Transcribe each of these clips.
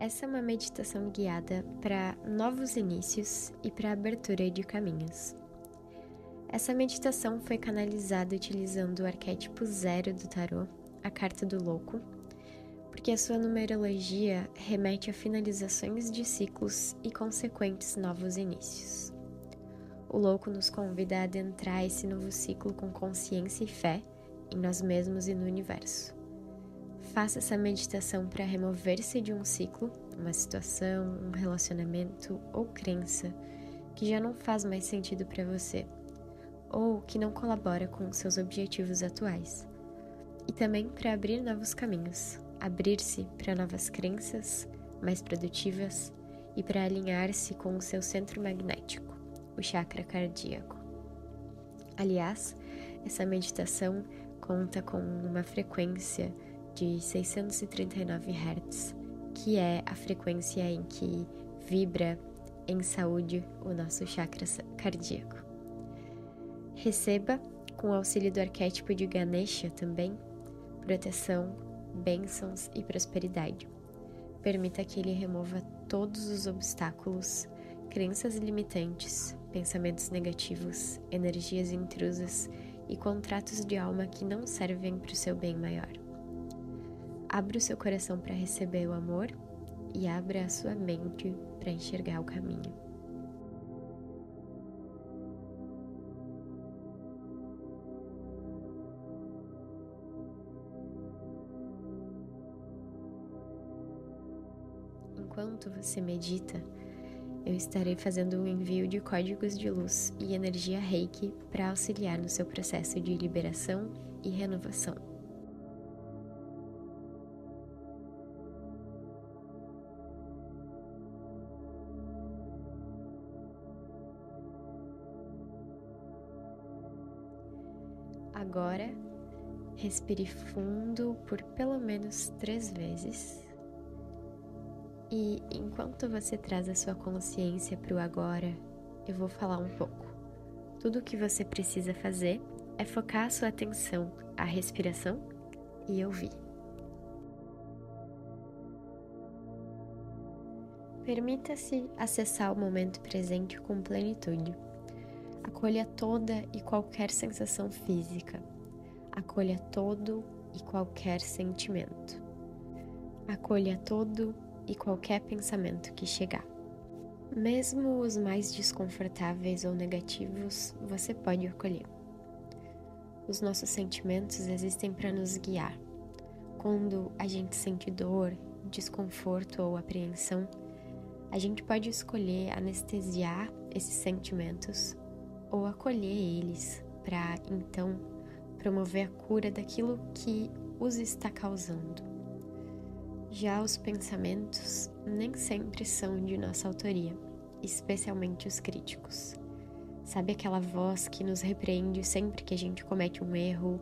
Essa é uma meditação guiada para novos inícios e para abertura de caminhos. Essa meditação foi canalizada utilizando o arquétipo zero do tarô, a carta do louco, porque a sua numerologia remete a finalizações de ciclos e consequentes novos inícios. O louco nos convida a adentrar esse novo ciclo com consciência e fé em nós mesmos e no universo. Faça essa meditação para remover-se de um ciclo, uma situação, um relacionamento ou crença que já não faz mais sentido para você ou que não colabora com seus objetivos atuais. E também para abrir novos caminhos, abrir-se para novas crenças mais produtivas e para alinhar-se com o seu centro magnético, o chakra cardíaco. Aliás, essa meditação conta com uma frequência de 639 Hz, que é a frequência em que vibra em saúde o nosso chakra cardíaco. Receba, com auxílio do arquétipo de Ganesha também, proteção bênçãos e prosperidade. Permita que ele remova todos os obstáculos, crenças limitantes, pensamentos negativos, energias intrusas e contratos de alma que não servem para o seu bem maior. Abra o seu coração para receber o amor e abra a sua mente para enxergar o caminho. enquanto você medita, eu estarei fazendo um envio de códigos de luz e energia reiki para auxiliar no seu processo de liberação e renovação. Agora, respire fundo por pelo menos três vezes e enquanto você traz a sua consciência para o agora, eu vou falar um pouco. Tudo o que você precisa fazer é focar a sua atenção à respiração e ouvir. Permita-se acessar o momento presente com plenitude. Acolha toda e qualquer sensação física. Acolha todo e qualquer sentimento. Acolha todo e qualquer pensamento que chegar. Mesmo os mais desconfortáveis ou negativos, você pode acolher. Os nossos sentimentos existem para nos guiar. Quando a gente sente dor, desconforto ou apreensão, a gente pode escolher anestesiar esses sentimentos ou acolher eles para então promover a cura daquilo que os está causando. Já os pensamentos nem sempre são de nossa autoria, especialmente os críticos. Sabe aquela voz que nos repreende sempre que a gente comete um erro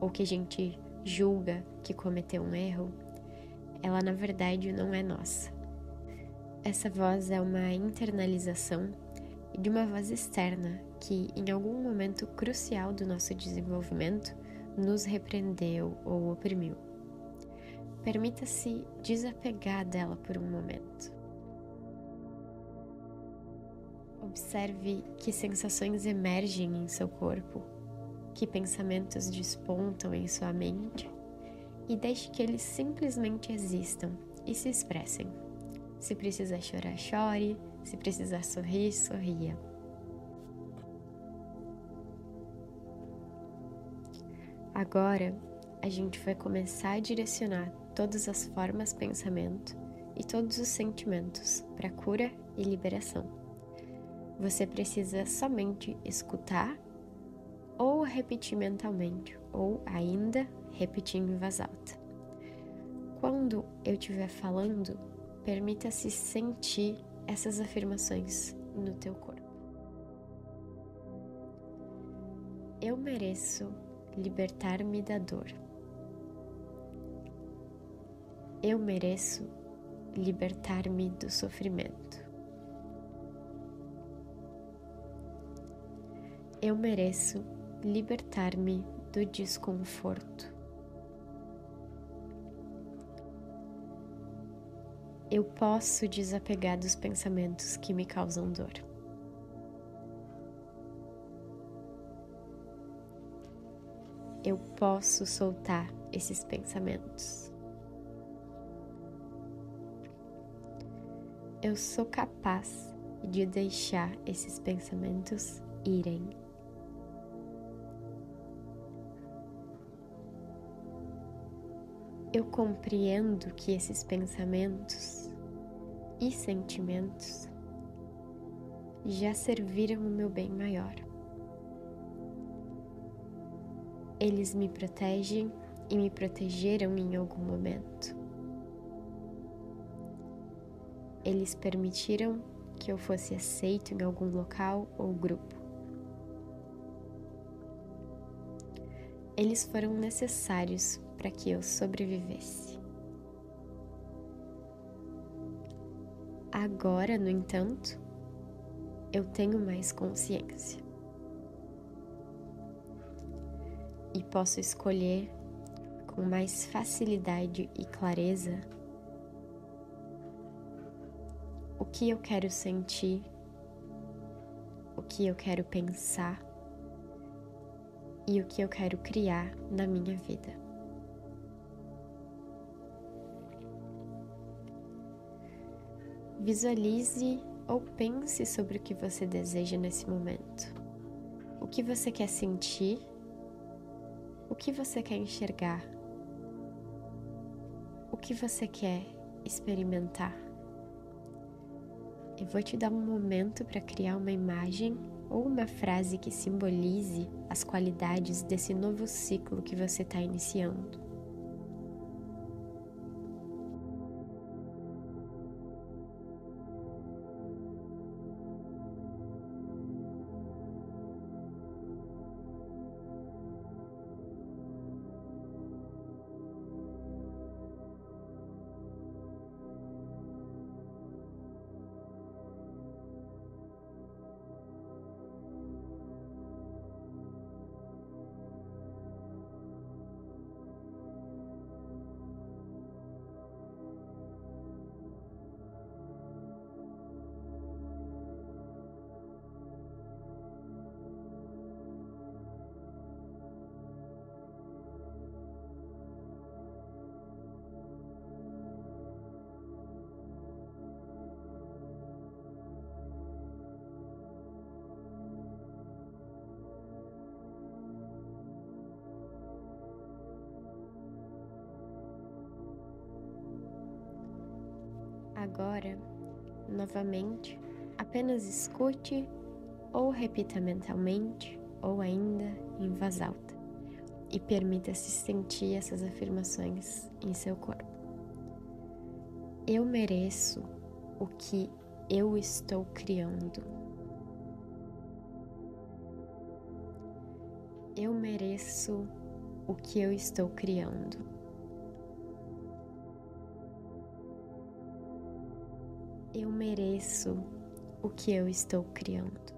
ou que a gente julga que cometeu um erro? Ela na verdade não é nossa. Essa voz é uma internalização de uma voz externa que, em algum momento crucial do nosso desenvolvimento, nos repreendeu ou oprimiu. Permita-se desapegar dela por um momento. Observe que sensações emergem em seu corpo, que pensamentos despontam em sua mente e deixe que eles simplesmente existam e se expressem. Se precisar chorar, chore, se precisar sorrir, sorria. Agora, a gente vai começar a direcionar todas as formas pensamento e todos os sentimentos para cura e liberação. Você precisa somente escutar ou repetir mentalmente, ou ainda repetir em voz alta. Quando eu estiver falando, permita-se sentir essas afirmações no teu corpo. Eu mereço libertar-me da dor. Eu mereço libertar-me do sofrimento. Eu mereço libertar-me do desconforto. Eu posso desapegar dos pensamentos que me causam dor. Eu posso soltar esses pensamentos. Eu sou capaz de deixar esses pensamentos irem. Eu compreendo que esses pensamentos e sentimentos já serviram o meu bem maior. Eles me protegem e me protegeram em algum momento. Eles permitiram que eu fosse aceito em algum local ou grupo. Eles foram necessários para que eu sobrevivesse. Agora, no entanto, eu tenho mais consciência e posso escolher com mais facilidade e clareza o que eu quero sentir, o que eu quero pensar e o que eu quero criar na minha vida. Visualize ou pense sobre o que você deseja nesse momento. O que você quer sentir? Que você quer enxergar? O que você quer experimentar? Eu vou te dar um momento para criar uma imagem ou uma frase que simbolize as qualidades desse novo ciclo que você está iniciando. Agora, novamente, apenas escute ou repita mentalmente ou ainda em voz alta e permita-se sentir essas afirmações em seu corpo. Eu mereço o que eu estou criando. Eu mereço o que eu estou criando. Eu mereço o que eu estou criando.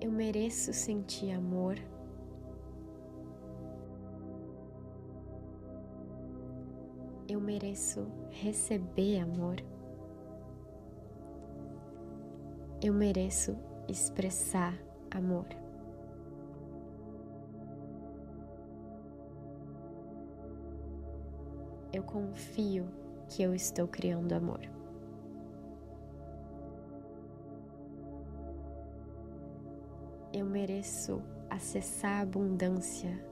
Eu mereço sentir amor. Eu mereço receber amor. Eu mereço expressar amor. Eu confio que eu estou criando amor. Eu mereço acessar a abundância.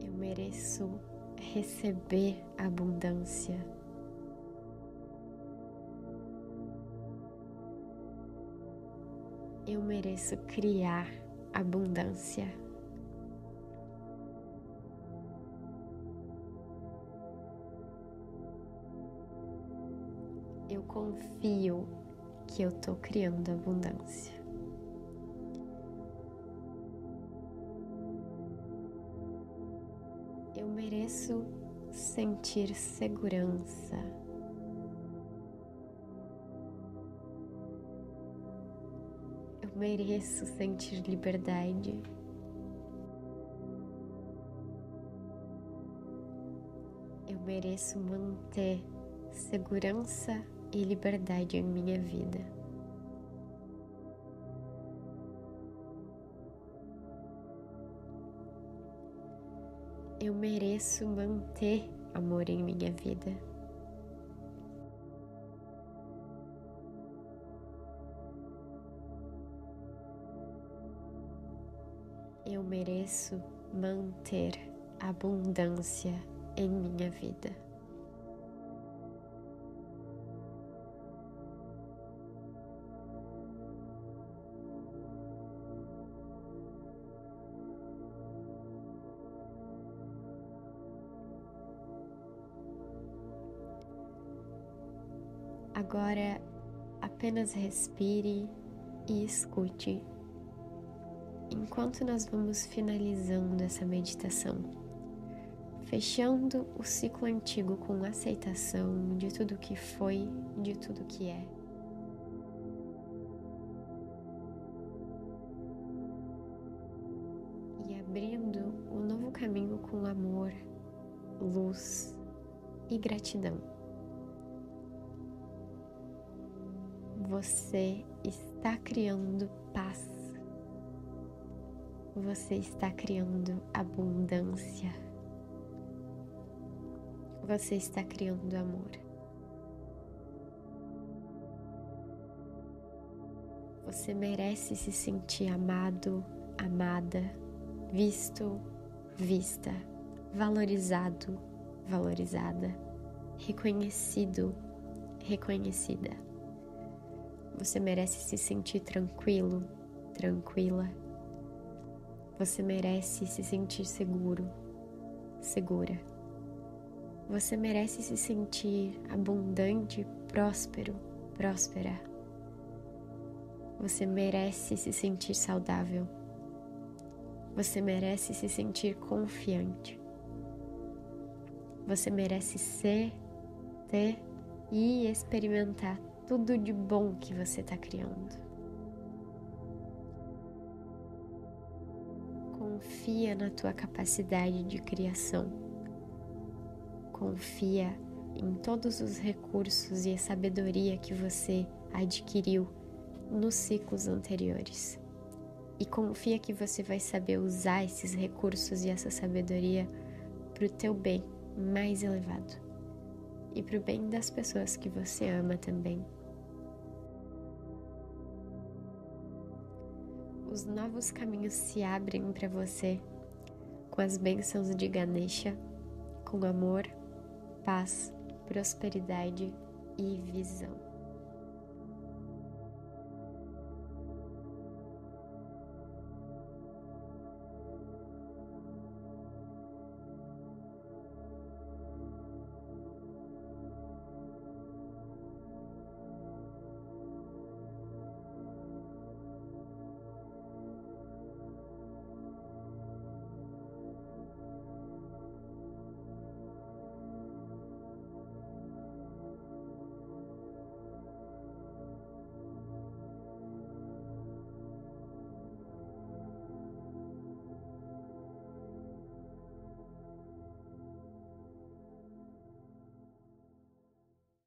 Eu mereço receber a abundância. Eu mereço criar abundância. Confio que eu tô criando abundância. Eu mereço sentir segurança. mereço sentir liberdade. Eu mereço manter segurança e liberdade em minha vida. Eu mereço manter amor em minha vida. Eu mereço manter abundância em minha vida. Agora apenas respire e escute enquanto nós vamos finalizando essa meditação, fechando o ciclo antigo com aceitação de tudo que foi, de tudo que é. E abrindo um novo caminho com amor, luz e gratidão. Você está criando paz. Você está criando abundância. Você está criando amor. Você merece se sentir amado, amada, visto, vista, valorizado, valorizada, reconhecido, reconhecida. Você merece se sentir tranquilo, tranquila. Você merece se sentir seguro, segura. Você merece se sentir abundante, próspero, próspera. Você merece se sentir saudável. Você merece se sentir confiante. Você merece ser, ter e experimentar tudo de bom que você está criando. Confia na tua capacidade de criação. Confia em todos os recursos e a sabedoria que você adquiriu nos ciclos anteriores. E confia que você vai saber usar esses recursos e essa sabedoria para o teu bem mais elevado e para o bem das pessoas que você ama também. Os novos caminhos se abrem para você com as bênçãos de Ganesha, com amor, paz, prosperidade e visão.